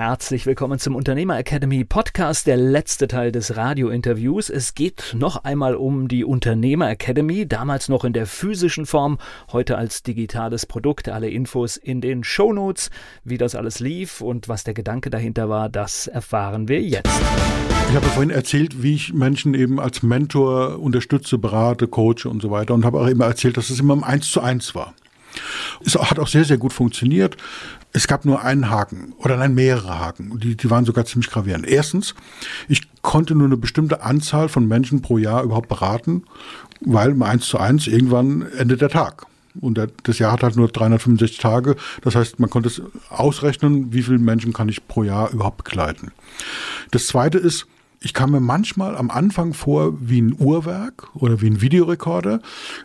Herzlich willkommen zum Unternehmer Academy Podcast, der letzte Teil des Radiointerviews. Es geht noch einmal um die Unternehmer Academy, damals noch in der physischen Form, heute als digitales Produkt. Alle Infos in den Show Notes, wie das alles lief und was der Gedanke dahinter war, das erfahren wir jetzt. Ich habe vorhin erzählt, wie ich Menschen eben als Mentor unterstütze, berate, coache und so weiter und habe auch immer erzählt, dass es immer im Eins zu eins war. Es hat auch sehr, sehr gut funktioniert. Es gab nur einen Haken oder nein, mehrere Haken. Die, die waren sogar ziemlich gravierend. Erstens, ich konnte nur eine bestimmte Anzahl von Menschen pro Jahr überhaupt beraten, weil im Eins zu eins irgendwann endet der Tag. Und das Jahr hat halt nur 365 Tage. Das heißt, man konnte es ausrechnen, wie viele Menschen kann ich pro Jahr überhaupt begleiten. Das zweite ist, ich kam mir manchmal am Anfang vor wie ein Uhrwerk oder wie ein Videorekorder,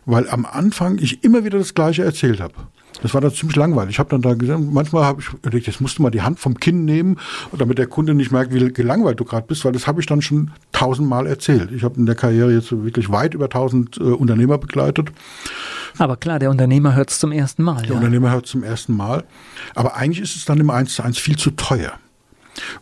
weil am Anfang ich immer wieder das Gleiche erzählt habe. Das war dann ziemlich langweilig. Ich habe dann da gesagt, manchmal habe ich überlegt, jetzt musst du mal die Hand vom Kinn nehmen, damit der Kunde nicht merkt, wie gelangweilt du gerade bist, weil das habe ich dann schon tausendmal erzählt. Ich habe in der Karriere jetzt wirklich weit über tausend äh, Unternehmer begleitet. Aber klar, der Unternehmer hört es zum ersten Mal. Der ja. Unternehmer hört es zum ersten Mal. Aber eigentlich ist es dann im 1 zu 1 viel zu teuer.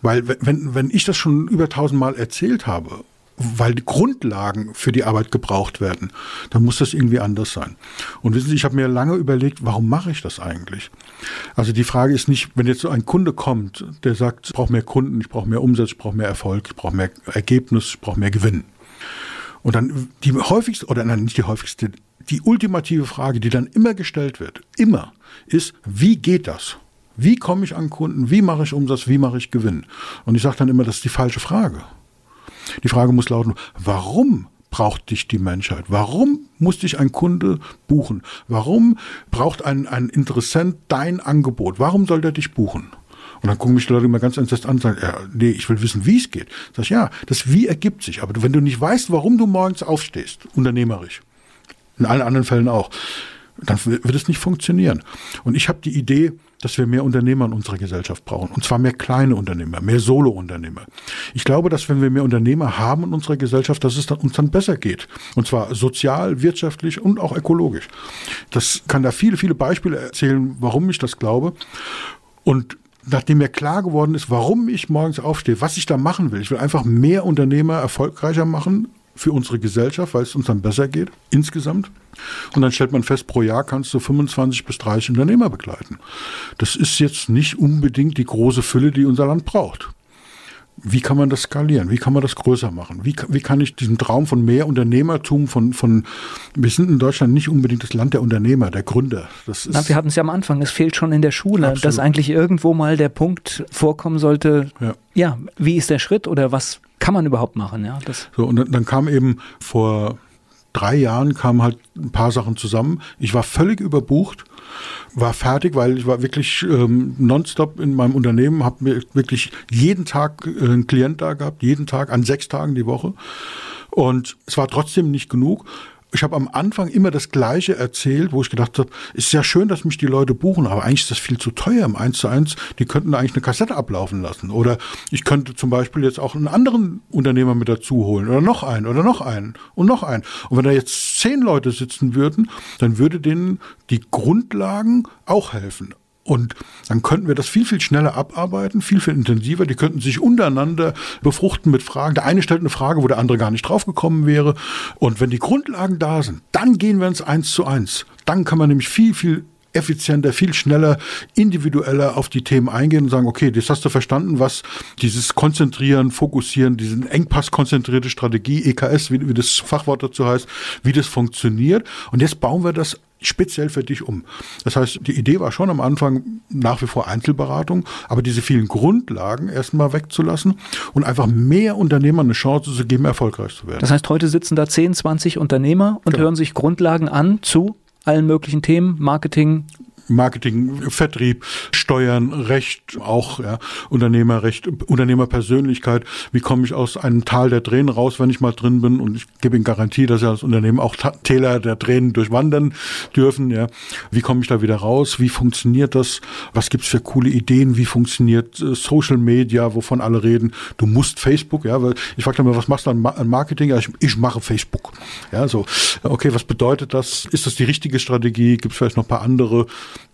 Weil wenn, wenn ich das schon über tausendmal erzählt habe, weil die Grundlagen für die Arbeit gebraucht werden, dann muss das irgendwie anders sein. Und wissen Sie, ich habe mir lange überlegt, warum mache ich das eigentlich? Also die Frage ist nicht, wenn jetzt so ein Kunde kommt, der sagt, ich brauche mehr Kunden, ich brauche mehr Umsatz, ich brauche mehr Erfolg, ich brauche mehr Ergebnis, ich brauche mehr Gewinn. Und dann die häufigste, oder nein, nicht die häufigste, die ultimative Frage, die dann immer gestellt wird, immer, ist, wie geht das? Wie komme ich an Kunden? Wie mache ich Umsatz? Wie mache ich Gewinn? Und ich sage dann immer, das ist die falsche Frage. Die Frage muss lauten, warum braucht dich die Menschheit? Warum muss dich ein Kunde buchen? Warum braucht ein, ein Interessent dein Angebot? Warum soll der dich buchen? Und dann gucken mich die Leute immer ganz entsetzt an und sagen, ja, nee, ich will wissen, wie es geht. Sag ich, ja, das Wie ergibt sich. Aber wenn du nicht weißt, warum du morgens aufstehst, unternehmerisch, in allen anderen Fällen auch, dann wird es nicht funktionieren. Und ich habe die Idee, dass wir mehr Unternehmer in unserer Gesellschaft brauchen. Und zwar mehr kleine Unternehmer, mehr Solo-Unternehmer. Ich glaube, dass wenn wir mehr Unternehmer haben in unserer Gesellschaft, dass es dann, uns dann besser geht. Und zwar sozial, wirtschaftlich und auch ökologisch. Das kann da viele, viele Beispiele erzählen, warum ich das glaube. Und nachdem mir klar geworden ist, warum ich morgens aufstehe, was ich da machen will. Ich will einfach mehr Unternehmer erfolgreicher machen für unsere Gesellschaft, weil es uns dann besser geht, insgesamt. Und dann stellt man fest, pro Jahr kannst du 25 bis 30 Unternehmer begleiten. Das ist jetzt nicht unbedingt die große Fülle, die unser Land braucht. Wie kann man das skalieren? Wie kann man das größer machen? Wie, wie kann ich diesen Traum von mehr Unternehmertum, von, von, wir sind in Deutschland nicht unbedingt das Land der Unternehmer, der Gründer. Das ist Na, wir hatten es ja am Anfang, es fehlt schon in der Schule, absolut. dass eigentlich irgendwo mal der Punkt vorkommen sollte, ja. ja, wie ist der Schritt oder was kann man überhaupt machen? Ja, das so, und dann, kam eben vor drei Jahren kamen halt ein paar Sachen zusammen. Ich war völlig überbucht, war fertig, weil ich war wirklich ähm, nonstop in meinem Unternehmen, habe mir wirklich jeden Tag äh, einen Klient da gehabt, jeden Tag an sechs Tagen die Woche. Und es war trotzdem nicht genug ich habe am Anfang immer das Gleiche erzählt, wo ich gedacht habe, ist ja schön, dass mich die Leute buchen, aber eigentlich ist das viel zu teuer im 1 zu 1. Die könnten eigentlich eine Kassette ablaufen lassen. Oder ich könnte zum Beispiel jetzt auch einen anderen Unternehmer mit dazu holen oder noch einen oder noch einen und noch einen. Und wenn da jetzt zehn Leute sitzen würden, dann würde denen die Grundlagen auch helfen. Und dann könnten wir das viel, viel schneller abarbeiten, viel, viel intensiver. Die könnten sich untereinander befruchten mit Fragen. Der eine stellt eine Frage, wo der andere gar nicht draufgekommen wäre. Und wenn die Grundlagen da sind, dann gehen wir ins Eins zu eins. Dann kann man nämlich viel, viel effizienter, viel schneller, individueller auf die Themen eingehen und sagen, okay, das hast du verstanden, was dieses Konzentrieren, Fokussieren, diesen Engpass-konzentrierte Strategie, EKS, wie, wie das Fachwort dazu heißt, wie das funktioniert. Und jetzt bauen wir das speziell für dich um. Das heißt, die Idee war schon am Anfang nach wie vor Einzelberatung, aber diese vielen Grundlagen erstmal wegzulassen und einfach mehr Unternehmern eine Chance zu geben, erfolgreich zu werden. Das heißt, heute sitzen da 10, 20 Unternehmer und genau. hören sich Grundlagen an zu allen möglichen Themen, Marketing, Marketing, Vertrieb, Steuern, Recht, auch ja, Unternehmerrecht, Unternehmerpersönlichkeit. Wie komme ich aus einem Tal der Tränen raus, wenn ich mal drin bin? Und ich gebe Ihnen Garantie, dass ja das Unternehmen auch Täler der Tränen durchwandern dürfen. Ja, wie komme ich da wieder raus? Wie funktioniert das? Was gibt's für coole Ideen? Wie funktioniert äh, Social Media, wovon alle reden? Du musst Facebook, ja, weil ich frage dann was machst du an, Marketing? Ja, ich, ich mache Facebook. Ja, so okay, was bedeutet das? Ist das die richtige Strategie? Gibt es vielleicht noch ein paar andere?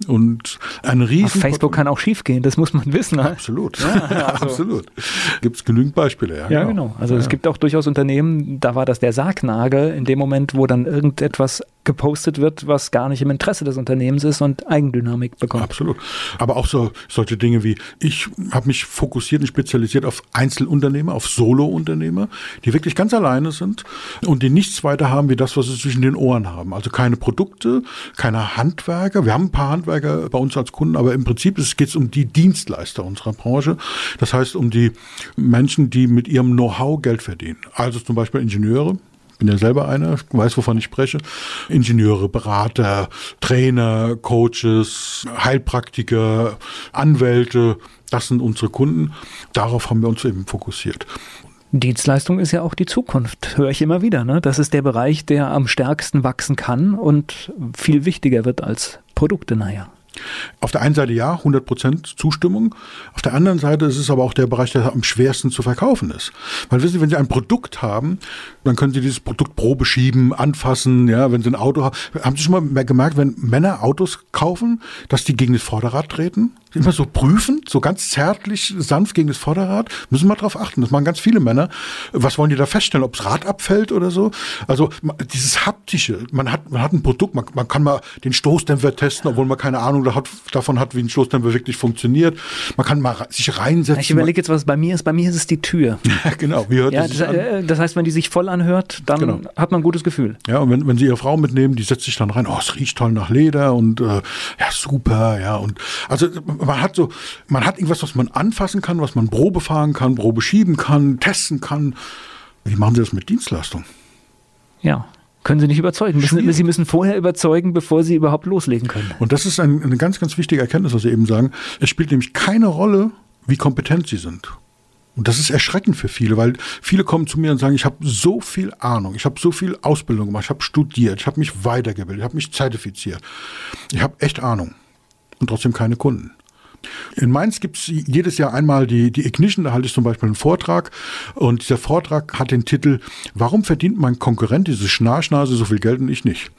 Und ein riesen Auf Facebook kann auch schiefgehen, das muss man wissen. Ne? Absolut, ja, also. absolut. Gibt es genügend Beispiele, ja. Ja, genau. genau. Also ja. es gibt auch durchaus Unternehmen, da war das der Sargnagel in dem Moment, wo dann irgendetwas gepostet wird, was gar nicht im Interesse des Unternehmens ist und Eigendynamik bekommt. Absolut. Aber auch so solche Dinge wie, ich habe mich fokussiert und spezialisiert auf Einzelunternehmer, auf Solo-Unternehmer, die wirklich ganz alleine sind und die nichts weiter haben wie das, was sie zwischen den Ohren haben. Also keine Produkte, keine Handwerker. Wir haben ein paar Handwerker bei uns als Kunden, aber im Prinzip geht es um die Dienstleister unserer Branche. Das heißt um die Menschen, die mit ihrem Know-how Geld verdienen. Also zum Beispiel Ingenieure, bin ja selber einer, weiß, wovon ich spreche. Ingenieure, Berater, Trainer, Coaches, Heilpraktiker, Anwälte, das sind unsere Kunden. Darauf haben wir uns eben fokussiert. Dienstleistung ist ja auch die Zukunft, höre ich immer wieder. Ne? Das ist der Bereich, der am stärksten wachsen kann und viel wichtiger wird als Produkte, naja. Auf der einen Seite ja, 100% Zustimmung. Auf der anderen Seite ist es aber auch der Bereich, der am schwersten zu verkaufen ist. Weil wissen Sie, wenn Sie ein Produkt haben, dann können Sie dieses Produkt Probe schieben, anfassen, ja, wenn Sie ein Auto haben. Haben Sie schon mal gemerkt, wenn Männer Autos kaufen, dass die gegen das Vorderrad treten? Immer so prüfen, so ganz zärtlich, sanft gegen das Vorderrad. Müssen wir drauf achten. Das machen ganz viele Männer. Was wollen die da feststellen? Ob das Rad abfällt oder so? Also dieses haptische. Man hat, man hat ein Produkt. Man, man kann mal den Stoßdämpfer testen, obwohl man keine Ahnung davon hat, wie ein Stoßdämpfer wirklich funktioniert. Man kann mal sich reinsetzen. Ich überlege jetzt, was bei mir ist. Bei mir ist es die Tür. Genau. Wie hört ja, das, äh, das, heißt, wenn die sich voll anhört, dann genau. hat man ein gutes Gefühl. Ja, und wenn, wenn Sie Ihre Frau mitnehmen, die setzt sich dann rein. Oh, es riecht toll nach Leder und äh, ja, super. Ja, und also man hat so, man hat irgendwas, was man anfassen kann, was man Probe fahren kann, Probe schieben kann, testen kann. Wie machen Sie das mit Dienstleistung? Ja, können Sie nicht überzeugen. Müssen, Sie müssen vorher überzeugen, bevor Sie überhaupt loslegen können. Und das ist ein, eine ganz, ganz wichtige Erkenntnis, was Sie eben sagen. Es spielt nämlich keine Rolle, wie kompetent Sie sind. Und das ist erschreckend für viele, weil viele kommen zu mir und sagen, ich habe so viel Ahnung, ich habe so viel Ausbildung gemacht, ich habe studiert, ich habe mich weitergebildet, ich habe mich zertifiziert. Ich habe echt Ahnung und trotzdem keine Kunden. In Mainz gibt es jedes Jahr einmal die, die Ignition, da halte ich zum Beispiel einen Vortrag und dieser Vortrag hat den Titel Warum verdient mein Konkurrent, diese Schnarchnase, so viel Geld und ich nicht?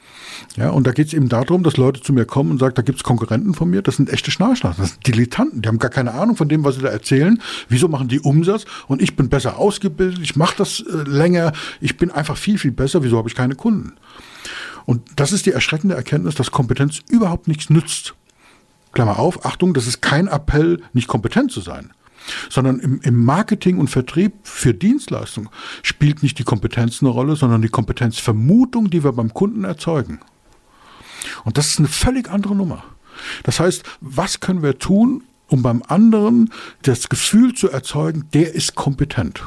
Ja, und da geht es eben darum, dass Leute zu mir kommen und sagen, da gibt es Konkurrenten von mir, das sind echte Schnarchnasen, das sind Dilettanten, die haben gar keine Ahnung von dem, was sie da erzählen. Wieso machen die Umsatz? Und ich bin besser ausgebildet, ich mache das äh, länger, ich bin einfach viel, viel besser, wieso habe ich keine Kunden? Und das ist die erschreckende Erkenntnis, dass Kompetenz überhaupt nichts nützt. Klammer auf, Achtung, das ist kein Appell, nicht kompetent zu sein, sondern im, im Marketing und Vertrieb für Dienstleistungen spielt nicht die Kompetenz eine Rolle, sondern die Kompetenzvermutung, die wir beim Kunden erzeugen. Und das ist eine völlig andere Nummer. Das heißt, was können wir tun, um beim anderen das Gefühl zu erzeugen, der ist kompetent.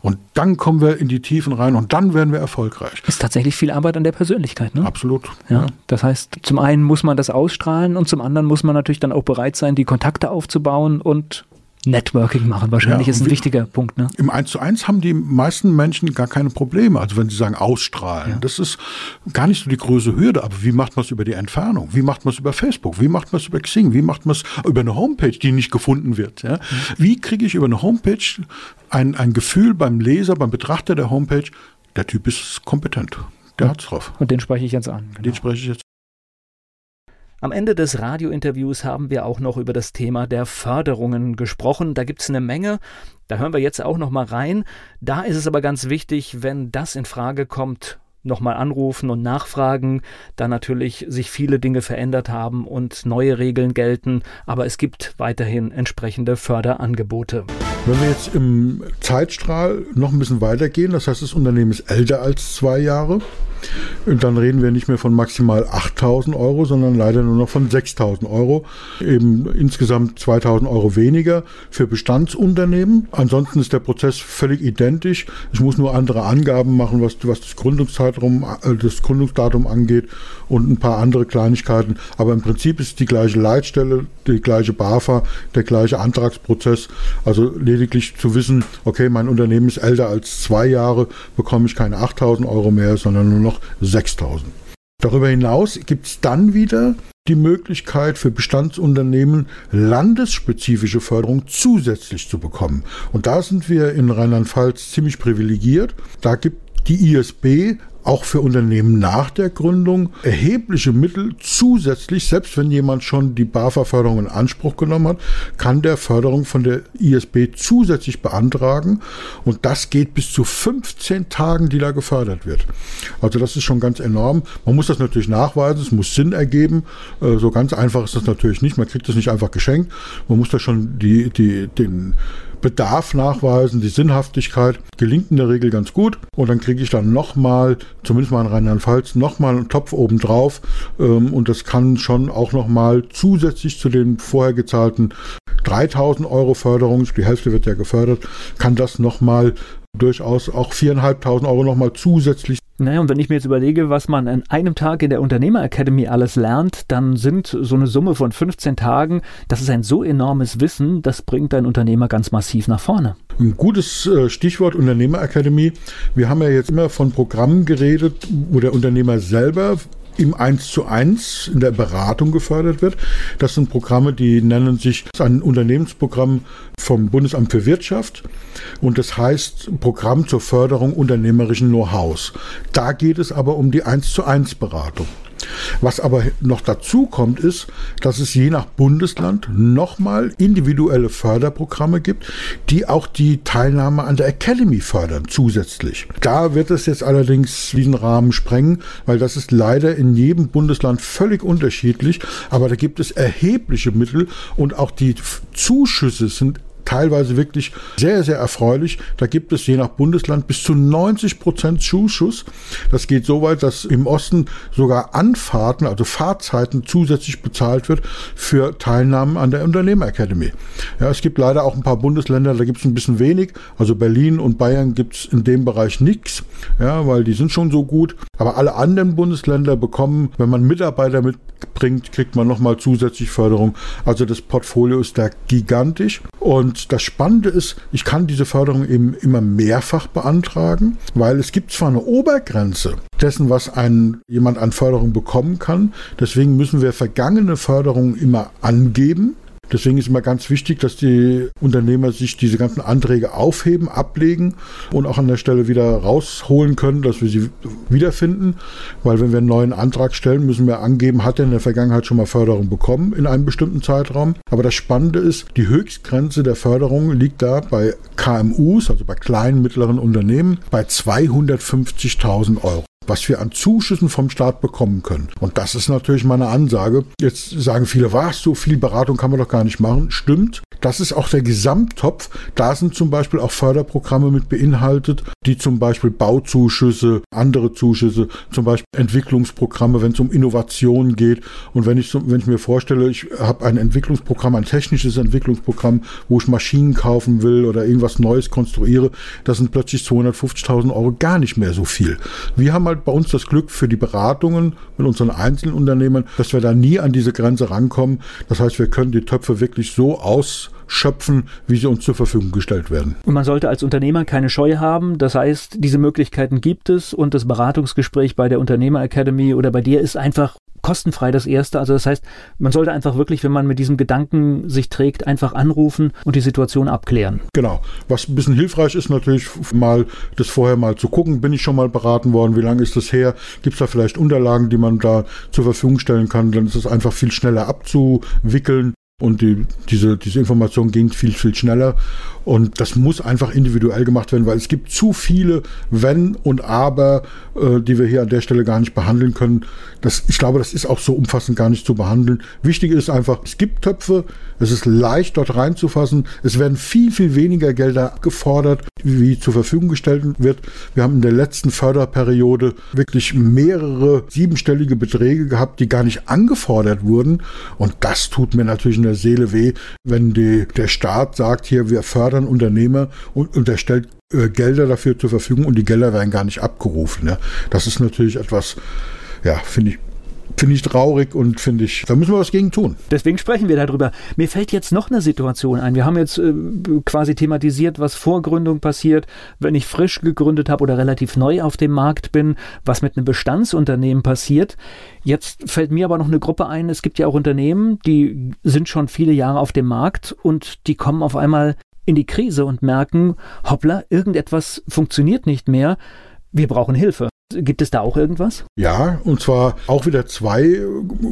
Und dann kommen wir in die Tiefen rein und dann werden wir erfolgreich. Ist tatsächlich viel Arbeit an der Persönlichkeit, ne? Absolut. Ja, ja. Das heißt, zum einen muss man das ausstrahlen und zum anderen muss man natürlich dann auch bereit sein, die Kontakte aufzubauen und Networking machen wahrscheinlich ja, ist ein wie, wichtiger Punkt. Ne? Im 1 zu 1 haben die meisten Menschen gar keine Probleme. Also wenn sie sagen ausstrahlen, ja. das ist gar nicht so die größte Hürde. Aber wie macht man es über die Entfernung? Wie macht man es über Facebook? Wie macht man es über Xing? Wie macht man es über eine Homepage, die nicht gefunden wird? Ja? Mhm. Wie kriege ich über eine Homepage ein, ein Gefühl beim Leser, beim Betrachter der Homepage, der Typ ist kompetent. Der hat's drauf. Und den spreche ich jetzt an. Genau. Den spreche ich jetzt am Ende des Radiointerviews haben wir auch noch über das Thema der Förderungen gesprochen. Da gibt es eine Menge. Da hören wir jetzt auch noch mal rein. Da ist es aber ganz wichtig, wenn das in Frage kommt, nochmal anrufen und nachfragen, da natürlich sich viele Dinge verändert haben und neue Regeln gelten, aber es gibt weiterhin entsprechende Förderangebote. Wenn wir jetzt im Zeitstrahl noch ein bisschen weitergehen, das heißt, das Unternehmen ist älter als zwei Jahre, dann reden wir nicht mehr von maximal 8000 Euro, sondern leider nur noch von 6000 Euro. Eben insgesamt 2000 Euro weniger für Bestandsunternehmen. Ansonsten ist der Prozess völlig identisch. Ich muss nur andere Angaben machen, was, was das, Gründungszeitraum, äh, das Gründungsdatum angeht und ein paar andere Kleinigkeiten. Aber im Prinzip ist die gleiche Leitstelle, die gleiche BAFA, der gleiche Antragsprozess. Also lediglich zu wissen, okay, mein Unternehmen ist älter als zwei Jahre, bekomme ich keine 8000 Euro mehr, sondern nur noch 6000. Darüber hinaus gibt es dann wieder die Möglichkeit für Bestandsunternehmen landesspezifische Förderung zusätzlich zu bekommen. Und da sind wir in Rheinland-Pfalz ziemlich privilegiert. Da gibt die ISB auch für Unternehmen nach der Gründung erhebliche Mittel zusätzlich, selbst wenn jemand schon die BAFA-Förderung in Anspruch genommen hat, kann der Förderung von der ISB zusätzlich beantragen und das geht bis zu 15 Tagen, die da gefördert wird. Also das ist schon ganz enorm. Man muss das natürlich nachweisen, es muss Sinn ergeben. Äh, so ganz einfach ist das natürlich nicht. Man kriegt das nicht einfach geschenkt. Man muss da schon die, die, den Bedarf nachweisen, die Sinnhaftigkeit gelingt in der Regel ganz gut. Und dann kriege ich dann nochmal, zumindest mal in Rheinland-Pfalz, nochmal einen Topf obendrauf. Ähm, und das kann schon auch nochmal zusätzlich zu den vorher gezahlten 3000 Euro Förderung, die Hälfte wird ja gefördert, kann das nochmal durchaus auch 4.500 Euro nochmal zusätzlich naja, und wenn ich mir jetzt überlege, was man an einem Tag in der Unternehmer Academy alles lernt, dann sind so eine Summe von 15 Tagen, das ist ein so enormes Wissen, das bringt ein Unternehmer ganz massiv nach vorne. Ein gutes äh, Stichwort Unternehmer Academy. Wir haben ja jetzt immer von Programmen geredet, wo der Unternehmer selber im 1 zu 1 in der Beratung gefördert wird. Das sind Programme, die nennen sich ein Unternehmensprogramm vom Bundesamt für Wirtschaft und das heißt Programm zur Förderung unternehmerischen Know-hows. Da geht es aber um die 1 zu 1 Beratung. Was aber noch dazu kommt, ist, dass es je nach Bundesland nochmal individuelle Förderprogramme gibt, die auch die Teilnahme an der Academy fördern zusätzlich. Da wird es jetzt allerdings diesen Rahmen sprengen, weil das ist leider in jedem Bundesland völlig unterschiedlich, aber da gibt es erhebliche Mittel und auch die Zuschüsse sind teilweise wirklich sehr, sehr erfreulich. Da gibt es je nach Bundesland bis zu 90 Prozent Zuschuss. Das geht so weit, dass im Osten sogar Anfahrten, also Fahrzeiten zusätzlich bezahlt wird für Teilnahmen an der Unternehmer Academy. Ja, es gibt leider auch ein paar Bundesländer, da gibt es ein bisschen wenig. Also Berlin und Bayern gibt es in dem Bereich nichts, ja, weil die sind schon so gut. Aber alle anderen Bundesländer bekommen, wenn man Mitarbeiter mitbringt, kriegt man nochmal zusätzlich Förderung. Also das Portfolio ist da gigantisch. Und das Spannende ist, ich kann diese Förderung eben immer mehrfach beantragen, weil es gibt zwar eine Obergrenze dessen, was ein, jemand an Förderung bekommen kann. Deswegen müssen wir vergangene Förderungen immer angeben. Deswegen ist immer ganz wichtig, dass die Unternehmer sich diese ganzen Anträge aufheben, ablegen und auch an der Stelle wieder rausholen können, dass wir sie wiederfinden. Weil wenn wir einen neuen Antrag stellen, müssen wir angeben, hat er in der Vergangenheit schon mal Förderung bekommen in einem bestimmten Zeitraum. Aber das Spannende ist, die Höchstgrenze der Förderung liegt da bei KMUs, also bei kleinen, mittleren Unternehmen, bei 250.000 Euro was wir an Zuschüssen vom Staat bekommen können. Und das ist natürlich meine Ansage. Jetzt sagen viele, was, so viel Beratung kann man doch gar nicht machen. Stimmt. Das ist auch der Gesamttopf. Da sind zum Beispiel auch Förderprogramme mit beinhaltet, die zum Beispiel Bauzuschüsse, andere Zuschüsse, zum Beispiel Entwicklungsprogramme, wenn es um Innovation geht. Und wenn ich, wenn ich mir vorstelle, ich habe ein Entwicklungsprogramm, ein technisches Entwicklungsprogramm, wo ich Maschinen kaufen will oder irgendwas Neues konstruiere, das sind plötzlich 250.000 Euro gar nicht mehr so viel. Wir haben halt bei uns das Glück für die Beratungen mit unseren Einzelunternehmern, dass wir da nie an diese Grenze rankommen. Das heißt, wir können die Töpfe wirklich so aus schöpfen, wie sie uns zur Verfügung gestellt werden. Und man sollte als Unternehmer keine Scheu haben. Das heißt, diese Möglichkeiten gibt es und das Beratungsgespräch bei der Unternehmer Academy oder bei dir ist einfach kostenfrei das erste. Also das heißt, man sollte einfach wirklich, wenn man mit diesem Gedanken sich trägt, einfach anrufen und die Situation abklären. Genau. Was ein bisschen hilfreich ist natürlich mal, das vorher mal zu gucken, bin ich schon mal beraten worden, wie lange ist das her, gibt es da vielleicht Unterlagen, die man da zur Verfügung stellen kann, dann ist es einfach viel schneller abzuwickeln und die, diese, diese Information ging viel, viel schneller. Und das muss einfach individuell gemacht werden, weil es gibt zu viele Wenn und Aber, äh, die wir hier an der Stelle gar nicht behandeln können. Das, ich glaube, das ist auch so umfassend gar nicht zu behandeln. Wichtig ist einfach, es gibt Töpfe, es ist leicht dort reinzufassen. Es werden viel, viel weniger Gelder gefordert, wie zur Verfügung gestellt wird. Wir haben in der letzten Förderperiode wirklich mehrere siebenstellige Beträge gehabt, die gar nicht angefordert wurden. Und das tut mir natürlich in der Seele weh, wenn die, der Staat sagt, hier, wir fördern Unternehmer und, und er stellt äh, Gelder dafür zur Verfügung und die Gelder werden gar nicht abgerufen. Ne? Das ist natürlich etwas, ja, finde ich finde ich traurig und finde ich, da müssen wir was gegen tun. Deswegen sprechen wir darüber. Mir fällt jetzt noch eine Situation ein. Wir haben jetzt äh, quasi thematisiert, was vor Gründung passiert, wenn ich frisch gegründet habe oder relativ neu auf dem Markt bin, was mit einem Bestandsunternehmen passiert. Jetzt fällt mir aber noch eine Gruppe ein. Es gibt ja auch Unternehmen, die sind schon viele Jahre auf dem Markt und die kommen auf einmal in die Krise und merken, hoppla, irgendetwas funktioniert nicht mehr. Wir brauchen Hilfe. Gibt es da auch irgendwas? Ja, und zwar auch wieder zwei.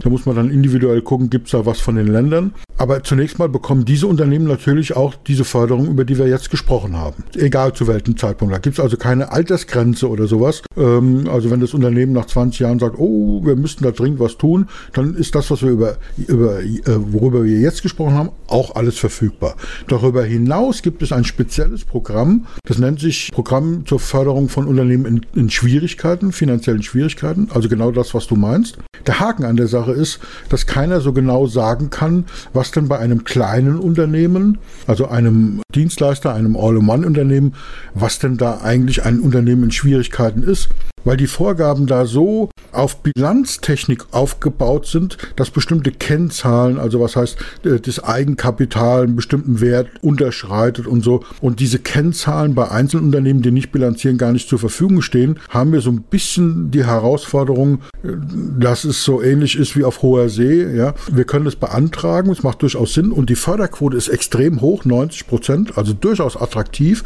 Da muss man dann individuell gucken, gibt es da was von den Ländern. Aber zunächst mal bekommen diese Unternehmen natürlich auch diese Förderung, über die wir jetzt gesprochen haben. Egal zu welchem Zeitpunkt. Da gibt es also keine Altersgrenze oder sowas. Ähm, also wenn das Unternehmen nach 20 Jahren sagt, oh, wir müssten da dringend was tun, dann ist das, was wir über, über äh, worüber wir jetzt gesprochen haben, auch alles verfügbar. Darüber hinaus gibt es ein spezielles Programm, das nennt sich Programm zur Förderung von Unternehmen in, in Schwierigkeiten. Schwierigkeiten, finanziellen Schwierigkeiten, also genau das, was du meinst. Der Haken an der Sache ist, dass keiner so genau sagen kann, was denn bei einem kleinen Unternehmen, also einem Dienstleister, einem All-in-One-Unternehmen, was denn da eigentlich ein Unternehmen in Schwierigkeiten ist weil die Vorgaben da so auf Bilanztechnik aufgebaut sind, dass bestimmte Kennzahlen, also was heißt äh, das Eigenkapital einen bestimmten Wert unterschreitet und so. Und diese Kennzahlen bei Einzelunternehmen, die nicht bilanzieren, gar nicht zur Verfügung stehen, haben wir so ein bisschen die Herausforderung, dass es so ähnlich ist wie auf hoher See. Ja, wir können es beantragen, es macht durchaus Sinn und die Förderquote ist extrem hoch, 90 Prozent, also durchaus attraktiv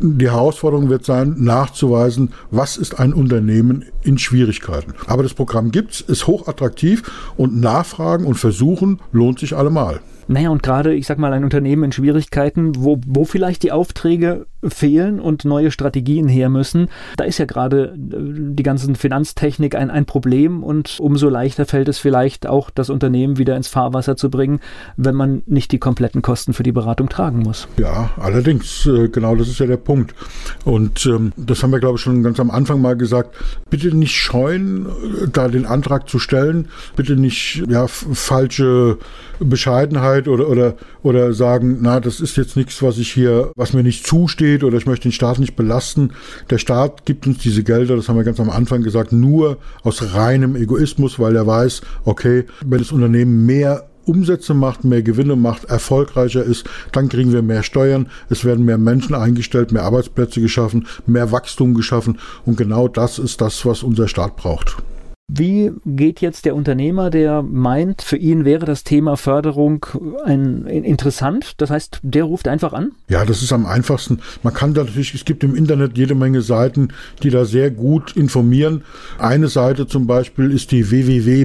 die Herausforderung wird sein, nachzuweisen, was ist ein Unternehmen in Schwierigkeiten. Aber das Programm gibt's, ist hochattraktiv und Nachfragen und Versuchen lohnt sich allemal. Naja, und gerade, ich sag mal, ein Unternehmen in Schwierigkeiten, wo, wo vielleicht die Aufträge fehlen und neue Strategien her müssen, da ist ja gerade äh, die ganze Finanztechnik ein, ein Problem und umso leichter fällt es vielleicht auch, das Unternehmen wieder ins Fahrwasser zu bringen, wenn man nicht die kompletten Kosten für die Beratung tragen muss. Ja, allerdings, äh, genau das ist ja der Punkt. Und ähm, das haben wir, glaube ich, schon ganz am Anfang mal gesagt. Bitte nicht scheuen, äh, da den Antrag zu stellen. Bitte nicht ja, falsche Bescheidenheit oder, oder, oder sagen, na, das ist jetzt nichts, was ich hier, was mir nicht zusteht oder ich möchte den Staat nicht belasten. Der Staat gibt uns diese Gelder, das haben wir ganz am Anfang gesagt, nur aus reinem Egoismus, weil er weiß, okay, wenn das Unternehmen mehr Umsätze macht, mehr Gewinne macht, erfolgreicher ist, dann kriegen wir mehr Steuern, es werden mehr Menschen eingestellt, mehr Arbeitsplätze geschaffen, mehr Wachstum geschaffen und genau das ist das, was unser Staat braucht. Wie geht jetzt der Unternehmer, der meint, für ihn wäre das Thema Förderung ein, interessant? Das heißt, der ruft einfach an? Ja, das ist am einfachsten. Man kann da natürlich, es gibt im Internet jede Menge Seiten, die da sehr gut informieren. Eine Seite zum Beispiel ist die www.bafa.de,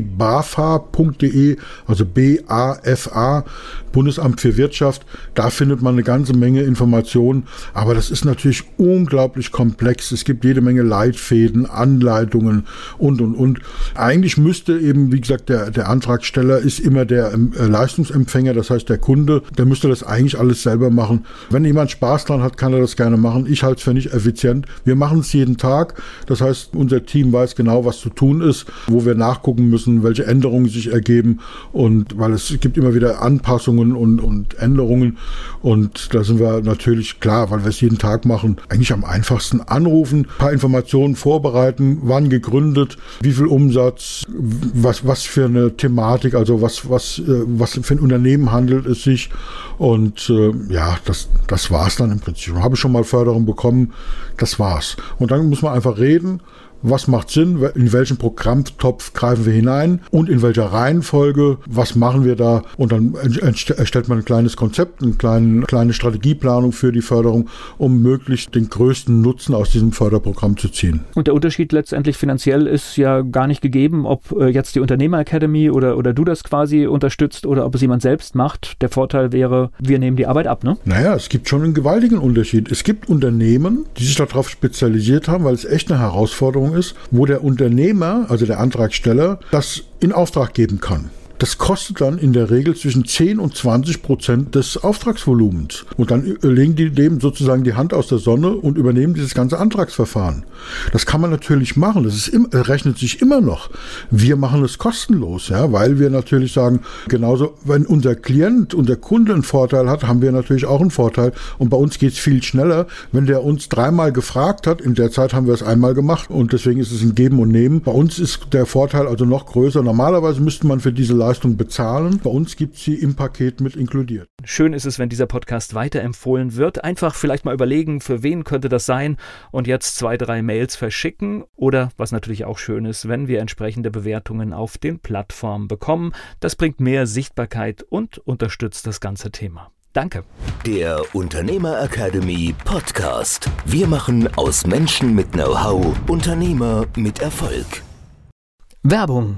also B-A-F-A, Bundesamt für Wirtschaft. Da findet man eine ganze Menge Informationen. Aber das ist natürlich unglaublich komplex. Es gibt jede Menge Leitfäden, Anleitungen und, und, und. Eigentlich müsste eben, wie gesagt, der, der Antragsteller ist immer der äh, Leistungsempfänger, das heißt der Kunde, der müsste das eigentlich alles selber machen. Wenn jemand Spaß dran hat, kann er das gerne machen. Ich halte es für nicht effizient. Wir machen es jeden Tag. Das heißt, unser Team weiß genau, was zu tun ist, wo wir nachgucken müssen, welche Änderungen sich ergeben. Und weil es gibt immer wieder Anpassungen und, und Änderungen. Und da sind wir natürlich klar, weil wir es jeden Tag machen, eigentlich am einfachsten anrufen, paar Informationen vorbereiten, wann gegründet, wie viel Umsatz, was, was für eine Thematik, also was, was, äh, was für ein Unternehmen handelt es sich. Und äh, ja, das, das war's dann im Prinzip. Habe ich schon mal Förderung bekommen, das war's. Und dann muss man einfach reden was macht Sinn, in welchen Programmtopf greifen wir hinein und in welcher Reihenfolge, was machen wir da und dann erstellt man ein kleines Konzept, eine kleine, kleine Strategieplanung für die Förderung, um möglichst den größten Nutzen aus diesem Förderprogramm zu ziehen. Und der Unterschied letztendlich finanziell ist ja gar nicht gegeben, ob äh, jetzt die Unternehmer Academy oder, oder du das quasi unterstützt oder ob es jemand selbst macht. Der Vorteil wäre, wir nehmen die Arbeit ab, ne? Naja, es gibt schon einen gewaltigen Unterschied. Es gibt Unternehmen, die sich darauf spezialisiert haben, weil es echt eine Herausforderung ist, wo der Unternehmer, also der Antragsteller, das in Auftrag geben kann. Das kostet dann in der Regel zwischen 10 und 20 Prozent des Auftragsvolumens. Und dann legen die dem sozusagen die Hand aus der Sonne und übernehmen dieses ganze Antragsverfahren. Das kann man natürlich machen. Das ist im, rechnet sich immer noch. Wir machen es kostenlos, ja, weil wir natürlich sagen, genauso, wenn unser Klient, unser Kunde einen Vorteil hat, haben wir natürlich auch einen Vorteil. Und bei uns geht es viel schneller. Wenn der uns dreimal gefragt hat, in der Zeit haben wir es einmal gemacht und deswegen ist es ein Geben und Nehmen. Bei uns ist der Vorteil also noch größer. Normalerweise müsste man für diese Leistung Leistung bezahlen. Bei uns gibt es sie im Paket mit inkludiert. Schön ist es, wenn dieser Podcast weiterempfohlen wird. Einfach vielleicht mal überlegen, für wen könnte das sein und jetzt zwei, drei Mails verschicken. Oder was natürlich auch schön ist, wenn wir entsprechende Bewertungen auf den Plattformen bekommen. Das bringt mehr Sichtbarkeit und unterstützt das ganze Thema. Danke. Der Unternehmer Academy Podcast. Wir machen aus Menschen mit Know-how Unternehmer mit Erfolg. Werbung